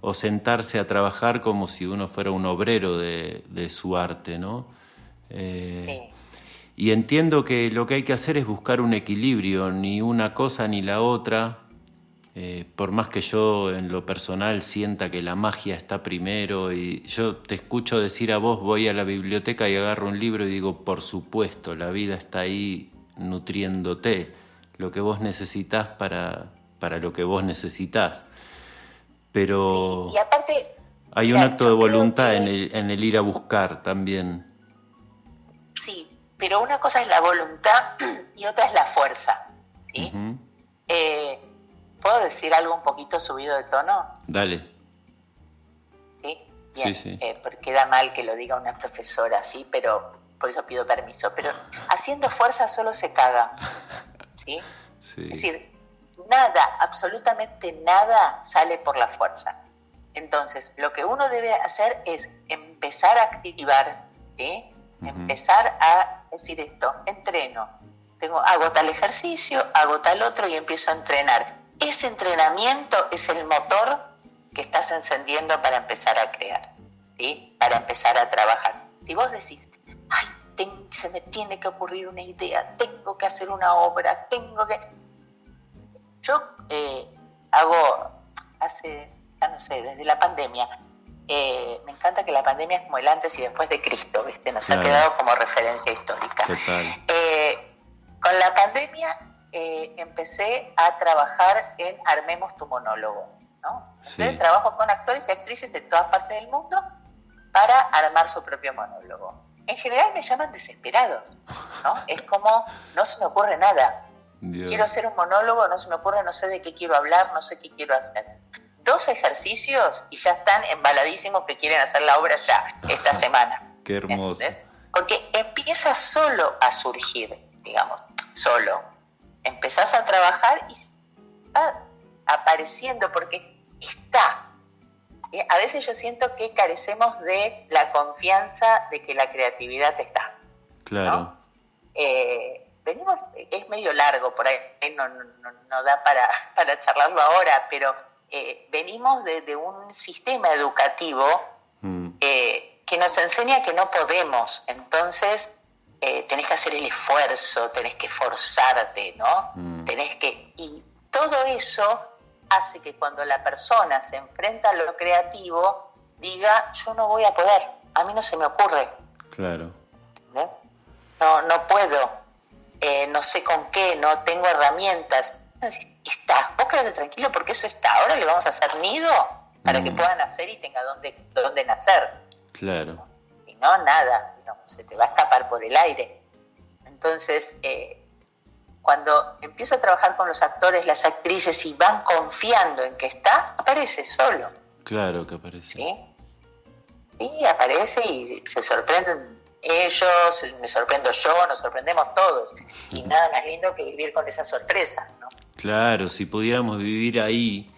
o sentarse a trabajar como si uno fuera un obrero de, de su arte, ¿no? Eh, y entiendo que lo que hay que hacer es buscar un equilibrio, ni una cosa ni la otra. Eh, por más que yo en lo personal sienta que la magia está primero y yo te escucho decir a vos voy a la biblioteca y agarro un libro y digo por supuesto la vida está ahí nutriéndote lo que vos necesitas para, para lo que vos necesitas pero Y aparte, hay un acto de voluntad que- en el, en el ir a buscar también Sí, pero una cosa es la voluntad y otra es la fuerza. ¿sí? Eh, ¿Puedo decir algo un poquito subido de tono? dale ¿Sí? Bien, sí. eh, porque queda mal que lo diga una profesora, sí, pero por eso pido permiso. Pero haciendo fuerza solo se caga. ¿Sí? sí. Es decir, nada, absolutamente nada sale por la fuerza. Entonces, lo que uno debe hacer es empezar a activar, ¿sí? empezar a decir esto, entreno, tengo, hago tal ejercicio, hago tal otro y empiezo a entrenar. Ese entrenamiento es el motor que estás encendiendo para empezar a crear, ¿sí? para empezar a trabajar. Si vos decís, ay, se me tiene que ocurrir una idea, tengo que hacer una obra, tengo que... Yo eh, hago, hace, ya no sé, desde la pandemia, eh, me encanta que la pandemia es como el antes y después de Cristo, ¿viste? Nos Claro. ha quedado como referencia histórica. Eh, con la pandemia eh, empecé a trabajar en Armemos tu monólogo, ¿no? Sí. Entonces trabajo con actores y actrices de todas partes del mundo para armar su propio monólogo. En general me llaman desesperados, ¿no? Es como, no se me ocurre nada. Dios. Quiero hacer un monólogo, no se me ocurre, no sé de qué quiero hablar, no sé qué quiero hacer. Dos ejercicios y ya están embaladísimos que quieren hacer la obra ya, esta semana. Qué hermoso. ¿Entendés? Porque empieza solo a surgir, digamos, solo. Empezás a trabajar y va apareciendo porque está. Eh, A veces yo siento que carecemos de la confianza de que la creatividad está. Claro. ¿no? Eh, venimos, es medio largo por ahí, no, no, no- no da para, para charlarlo ahora, pero eh, venimos de, de un sistema educativo Mm, eh, que nos enseña que no podemos. Entonces, eh, tenés que hacer el esfuerzo, tenés que forzarte, ¿no? Mm. Tenés que. Y todo eso hace que cuando la persona se enfrenta a lo creativo, diga, yo no voy a poder, a mí no se me ocurre. claro. ¿entendés? No, no puedo, eh, no sé con qué, no tengo herramientas. Está, vos quédate tranquilo porque eso está. Ahora le vamos a hacer nido para que Mm. puedan nacer y tenga dónde, dónde nacer. Claro. Y no, nada, no, se te va a escapar por el aire. Entonces, eh, cuando empiezo a trabajar con los actores, las actrices y van confiando en que está, aparece solo. Claro que aparece. ¿sí? Sí, aparece y se sorprenden ellos, me sorprendo yo, nos sorprendemos todos. Y nada más lindo que vivir con esa sorpresa, ¿no? Claro, si pudiéramos vivir ahí,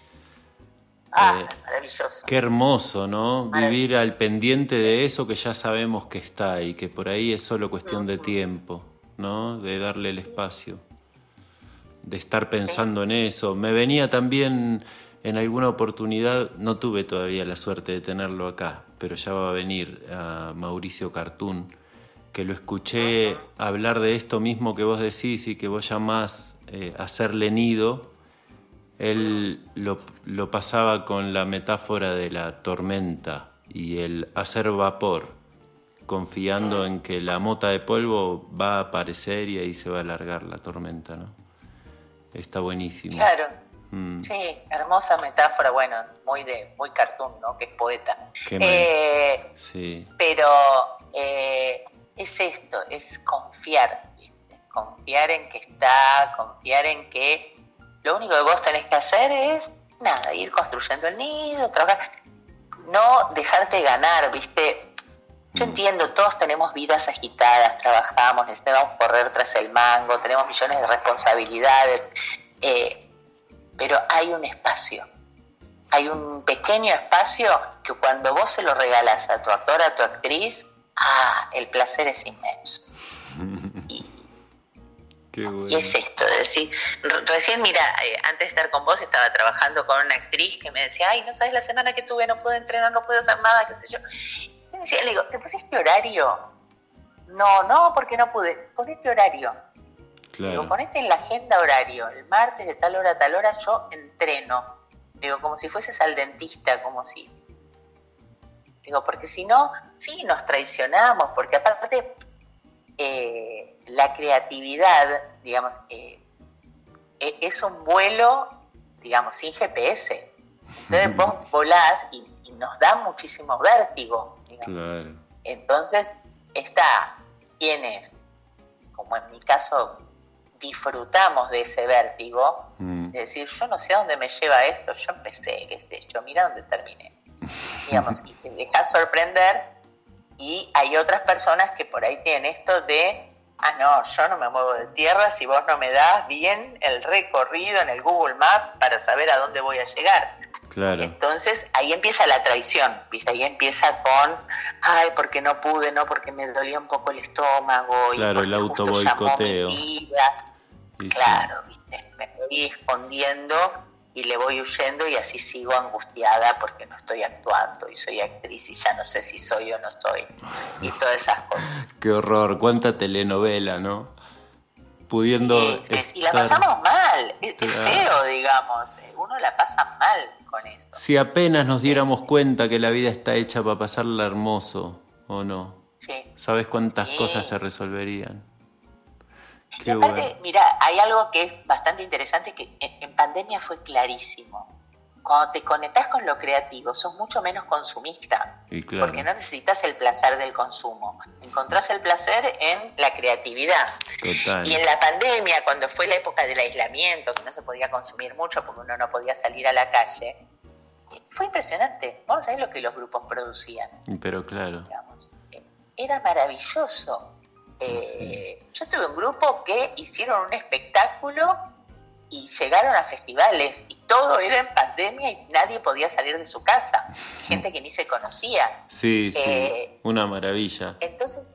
Ah, Eh, maravilloso. qué hermoso, ¿no? Vivir al pendiente de eso que ya sabemos que está y que por ahí es solo cuestión de tiempo, ¿no? De darle el espacio, de estar pensando en eso. Me venía también en alguna oportunidad, no tuve todavía la suerte de tenerlo acá, pero ya va a venir, a Mauricio Cartún, que lo escuché hablar de esto mismo que vos decís y que vos llamás eh, hacerle nido. Él lo, lo pasaba con la metáfora de la tormenta y el hacer vapor, confiando en que la mota de polvo va a aparecer y ahí se va a alargar la tormenta, ¿no? Está buenísimo. Claro. Mm. Sí, hermosa metáfora, bueno, muy de muy cartoon, ¿no? Que es poeta. Qué Eh, Sí, pero eh, es esto, es confiar, ¿viste? confiar en que está, confiar en que lo único que vos tenés que hacer es nada, ir construyendo el nido, trabajar, no dejarte ganar, ¿viste? Yo entiendo, todos tenemos vidas agitadas, trabajamos, necesitamos correr tras el mango, tenemos millones de responsabilidades, eh, pero hay un espacio, hay un pequeño espacio que cuando vos se lo regalas a tu actor, a tu actriz, ah, el placer es inmenso. qué bueno. Y es esto, de decir, re- recién mira, eh, antes de estar con vos estaba trabajando con una actriz que me decía, ay, no sabes la semana que tuve, no pude entrenar, no pude hacer nada, qué sé yo. Y me decía, le digo, ¿te pusiste horario? No, no, porque no pude. Ponete horario. Digo, Claro, ponete en la agenda horario. El martes de tal hora a tal hora yo entreno. Digo, como si fueses al dentista, como si. Digo, porque si no, sí nos traicionamos, porque aparte eh, la creatividad, digamos, eh, e- es un vuelo, digamos, sin GPS. Entonces vos volás y, y nos da muchísimo vértigo. digamos. claro. Entonces está quienes, como en mi caso, disfrutamos de ese vértigo, Mm. de decir, yo no sé a dónde me lleva esto, yo empecé, qué sé yo, mira dónde terminé. Digamos, y te dejas sorprender y hay otras personas que por ahí tienen esto de, ah, no, yo no me muevo de tierra si vos no me das bien el recorrido en el Google Maps para saber a dónde voy a llegar. Claro, Entonces ahí empieza la traición, ¿viste? Ahí empieza con, ay, porque no pude, no, porque me dolía un poco el estómago. Claro, y el tía. Y sí. Claro, ¿viste? Me voy escondiendo y le voy huyendo y así sigo angustiada porque no estoy actuando y soy actriz y ya no sé si soy o no soy. Y todas esas cosas. Qué horror, cuánta telenovela, ¿no? Pudiendo Y, es- y la estar- pasamos mal, es, es feo, digamos. Uno la pasa mal con eso. Si apenas nos diéramos cuenta que la vida está hecha para pasarla hermoso, ¿o no? Sí. ¿Sabes cuántas Sí. cosas se resolverían? Y aparte, bueno. mira, hay algo que es bastante interesante que en, en pandemia fue clarísimo. Cuando te conectás con lo creativo, sos mucho menos consumista. Y claro. Porque no necesitas el placer del consumo. Encontrás el placer en la creatividad. Total. Y en la pandemia, cuando fue la época del aislamiento, que no se podía consumir mucho porque uno no podía salir a la calle, fue impresionante. Vos no sabés lo que los grupos producían Pero claro, digamos. Eh, Era maravilloso. Eh, Yo tuve un grupo que hicieron un espectáculo y llegaron a festivales y todo era en pandemia y nadie podía salir de su casa. Gente que ni se conocía. sí, sí, Eh, una maravilla. Entonces,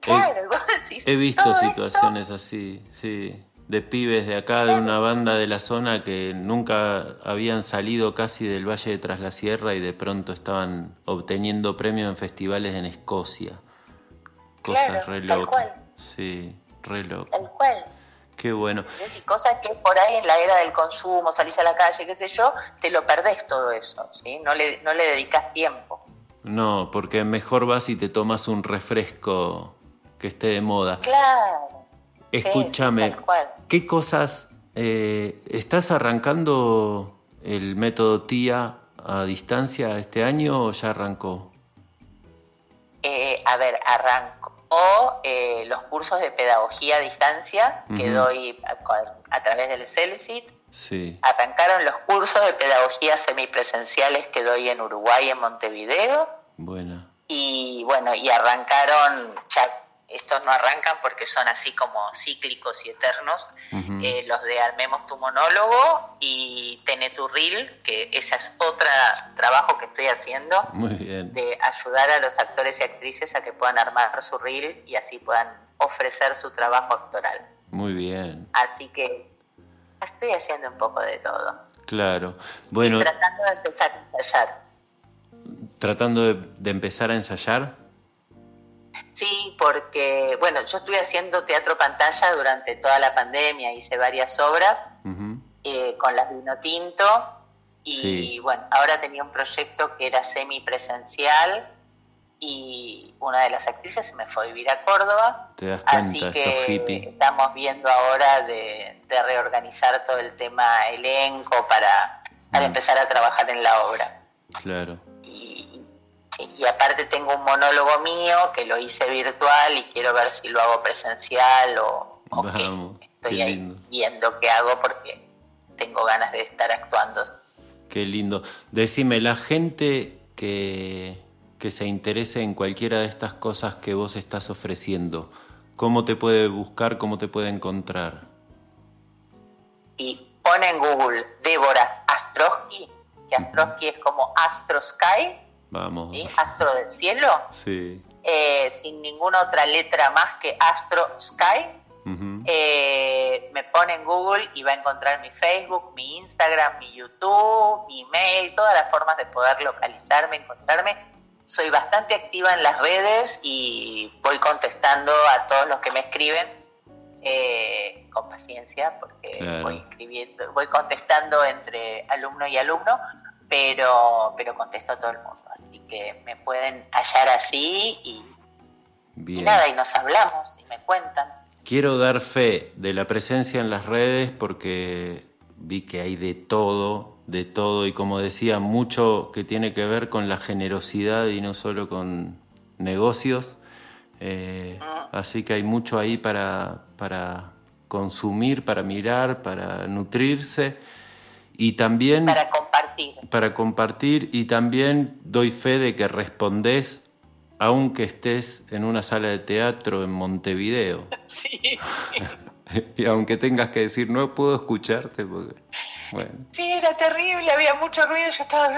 claro, y vos decís, He visto esto- situaciones así, sí, de pibes de acá, de una banda de la zona que nunca habían salido casi del Valle de Tras la Sierra y de pronto estaban obteniendo premios en festivales en Escocia. Cosas Claro, re tal locas. cual. Sí, re loco. Tal cual. Qué bueno. Y cosas que por ahí en la era del consumo, salís a la calle, qué sé yo, te lo perdés todo eso, ¿sí? No le, no le dedicas tiempo. No, porque mejor vas y te tomas un refresco que esté de moda. Claro. Sí, Escúchame. ¿qué cosas eh, estás arrancando el método TIA a distancia este año o ya arrancó? Eh, a ver, arrancó eh, los cursos de pedagogía a distancia que doy a, a través del CELCIT. Sí, Arrancaron los cursos de pedagogía semipresenciales que doy en Uruguay, en Montevideo. buena. Y bueno, y arrancaron, ya estos no arrancan porque son así como cíclicos y eternos, eh, los de Armemos tu monólogo y Tené tu reel, que ese es otro trabajo que estoy haciendo Muy bien. de ayudar a los actores y actrices a que puedan armar su reel y así puedan ofrecer su trabajo actoral. Muy bien. Así que estoy haciendo un poco de todo. Claro. Bueno, y tratando de empezar a ensayar. tratando de, de empezar a ensayar? Sí, porque, bueno, yo estuve haciendo teatro pantalla durante toda la pandemia, hice varias obras eh, con las Vino Tinto y Sí. bueno, ahora tenía un proyecto que era semipresencial y una de las actrices se me fue a vivir a Córdoba, Te das cuenta, así que estamos viendo ahora de, de reorganizar todo el tema elenco para, para Mm. empezar a trabajar en la obra. Claro. Y, sí, y aparte tengo un monólogo mío que lo hice virtual y quiero ver si lo hago presencial o, o qué. Vamos, Estoy qué ahí viendo qué hago porque tengo ganas de estar actuando. Qué lindo. Decime, la gente que, que se interese en cualquiera de estas cosas que vos estás ofreciendo, ¿cómo te puede buscar, cómo te puede encontrar? Y pone en Google Débora Astrosky, que Astrosky es como Astro Sky, Vamos. ¿sí? Astro del cielo, Sí. eh, sin ninguna otra letra más que Astro Sky. Eh, me pone en Google y va a encontrar mi Facebook, mi Instagram, mi YouTube, mi email, todas las formas de poder localizarme, encontrarme. Soy bastante activa en las redes y voy contestando a todos los que me escriben eh, con paciencia, porque Claro. voy escribiendo, voy contestando entre alumno y alumno, pero, pero contesto a todo el mundo. Así que me pueden hallar así y, nada, y nos hablamos y me cuentan. Quiero dar fe de la presencia en las redes porque vi que hay de todo, de todo, y como decía, mucho que tiene que ver con la generosidad y no solo con negocios. Eh, así que hay mucho ahí para, para consumir, para mirar, para nutrirse y también para compartir. para compartir y también doy fe de que respondés aunque estés en una sala de teatro en Montevideo. Sí, y aunque tengas que decir, no puedo escucharte porque... Bueno, sí, era terrible, había mucho ruido, yo estaba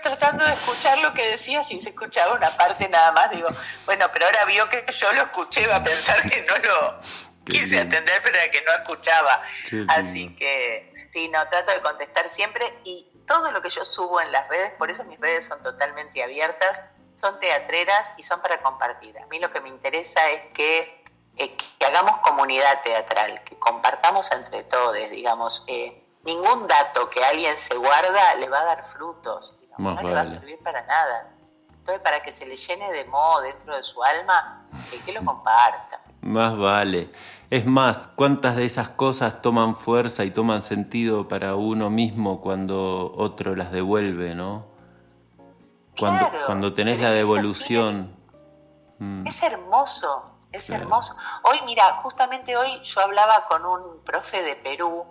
tratando de escuchar lo que decías y se escuchaba una parte nada más, digo, bueno, pero ahora vio que yo lo escuché, va a pensar que no lo quise lindo. atender, pero que no escuchaba. Así que, sí, no, trato de contestar siempre y todo lo que yo subo en las redes, por eso mis redes son totalmente abiertas, son teatreras y son para compartir. A mí lo que me interesa es que, eh, que hagamos comunidad teatral, que compartamos entre todos, digamos. eh, ningún dato que alguien se guarda le va a dar frutos, digamos, no le va a servir para nada. Entonces, para que se le llene de moho dentro de su alma, eh, que lo comparta. Más vale. Es más, ¿cuántas de esas cosas toman fuerza y toman sentido para uno mismo cuando otro las devuelve, no? Cuando, Claro, cuando tenés la devolución. Mm, Es hermoso, es Claro. hermoso. Hoy, mira, justamente hoy yo hablaba con un profe de Perú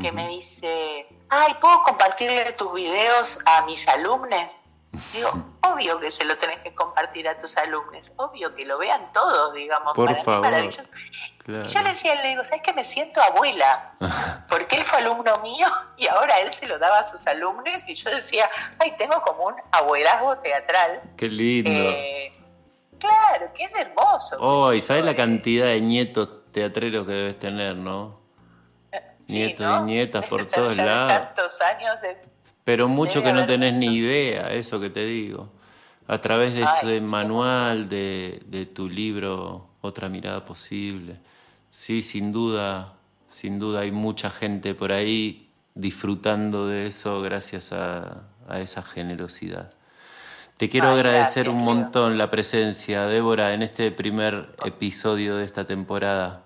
que me dice, ay, ¿puedo compartirle tus videos a mis alumnos? Digo, obvio que se lo tenés que compartir a tus alumnos, obvio que lo vean todos, digamos. Por para mí favor. maravilloso. Claro. Y yo le decía, le digo, ¿sabes que me siento abuela? Porque él fue alumno mío y ahora él se lo daba a sus alumnos y yo decía, ay, tengo como un abuelazgo teatral. Qué lindo. Eh, claro, que es hermoso. Oh, y sabes la eh. cantidad de nietos teatreros que debes tener, ¿no? Sí, nietos ¿no? y nietas por todos lados. tantos años de... Pero mucho Debe que no tenés ni idea, eso que te digo. A través de Ay, ese manual, de, de tu libro, Otra mirada posible. Sí, sin duda, sin duda hay mucha gente por ahí disfrutando de eso gracias a, a esa generosidad. Te quiero Ay, agradecer gracias, un montón la presencia, Débora, en este primer episodio de esta temporada.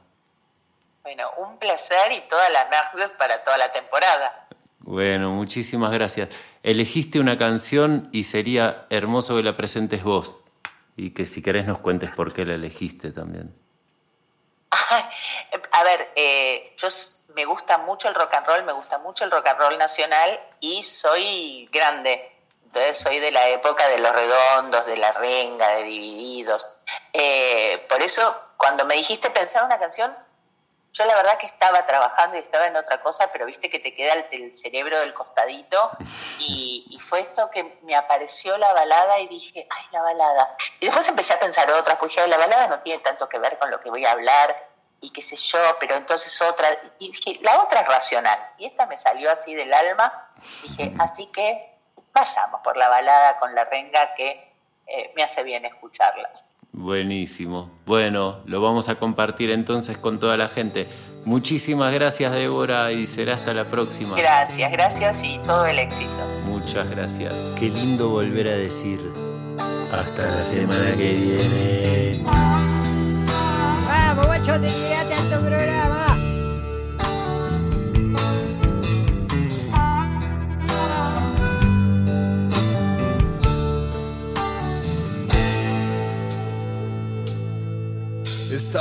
Bueno, un placer y toda la merda para toda la temporada. Bueno, muchísimas gracias. Elegiste una canción y sería hermoso que la presentes vos. Y que si querés nos cuentes por qué la elegiste también. A ver, eh, yo me gusta mucho el rock and roll, me gusta mucho el rock and roll nacional y soy grande. Entonces soy de la época de los redondos, de la renga, de divididos. Eh, por eso, cuando me dijiste pensar una canción, yo la verdad que estaba trabajando y estaba en otra cosa, pero viste que te queda el, cerebro del costadito y, fue esto que me apareció la balada y dije, ay, la balada. Y después empecé a pensar otras, pues "Ay, la balada no tiene tanto que ver con lo que voy a hablar y qué sé yo, pero entonces otra, y dije, la otra es racional. Y esta me salió así del alma, dije, así que vayamos por la balada con la renga que eh, me hace bien escucharla. Buenísimo. Bueno, lo vamos a compartir entonces con toda la gente. Muchísimas gracias, Débora, y será hasta la próxima. Gracias, gracias y todo el éxito. Muchas gracias. Qué lindo volver a decir hasta la semana que viene. Vamos,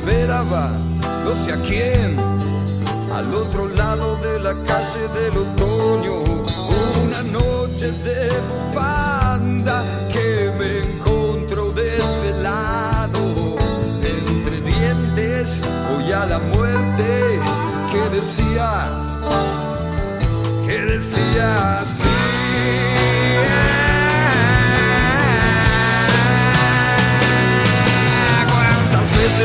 Esperaba, no sé a quién, al otro lado de la calle del otoño, una noche de bufanda que me encontró desvelado, entre dientes, voy a la muerte, que decía, que decía así.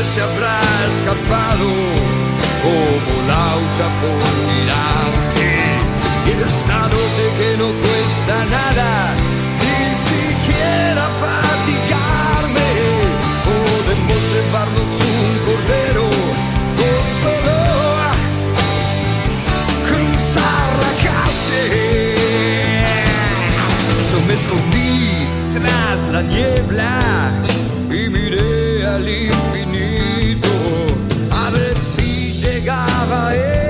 Se habrá escapado como laucha por mirarte. Y esta noche que no cuesta nada, ni siquiera fatigarme, podemos llevarnos un cordero con solo cruzar la calle. Yo me escondí tras la niebla y miré al llegaba ese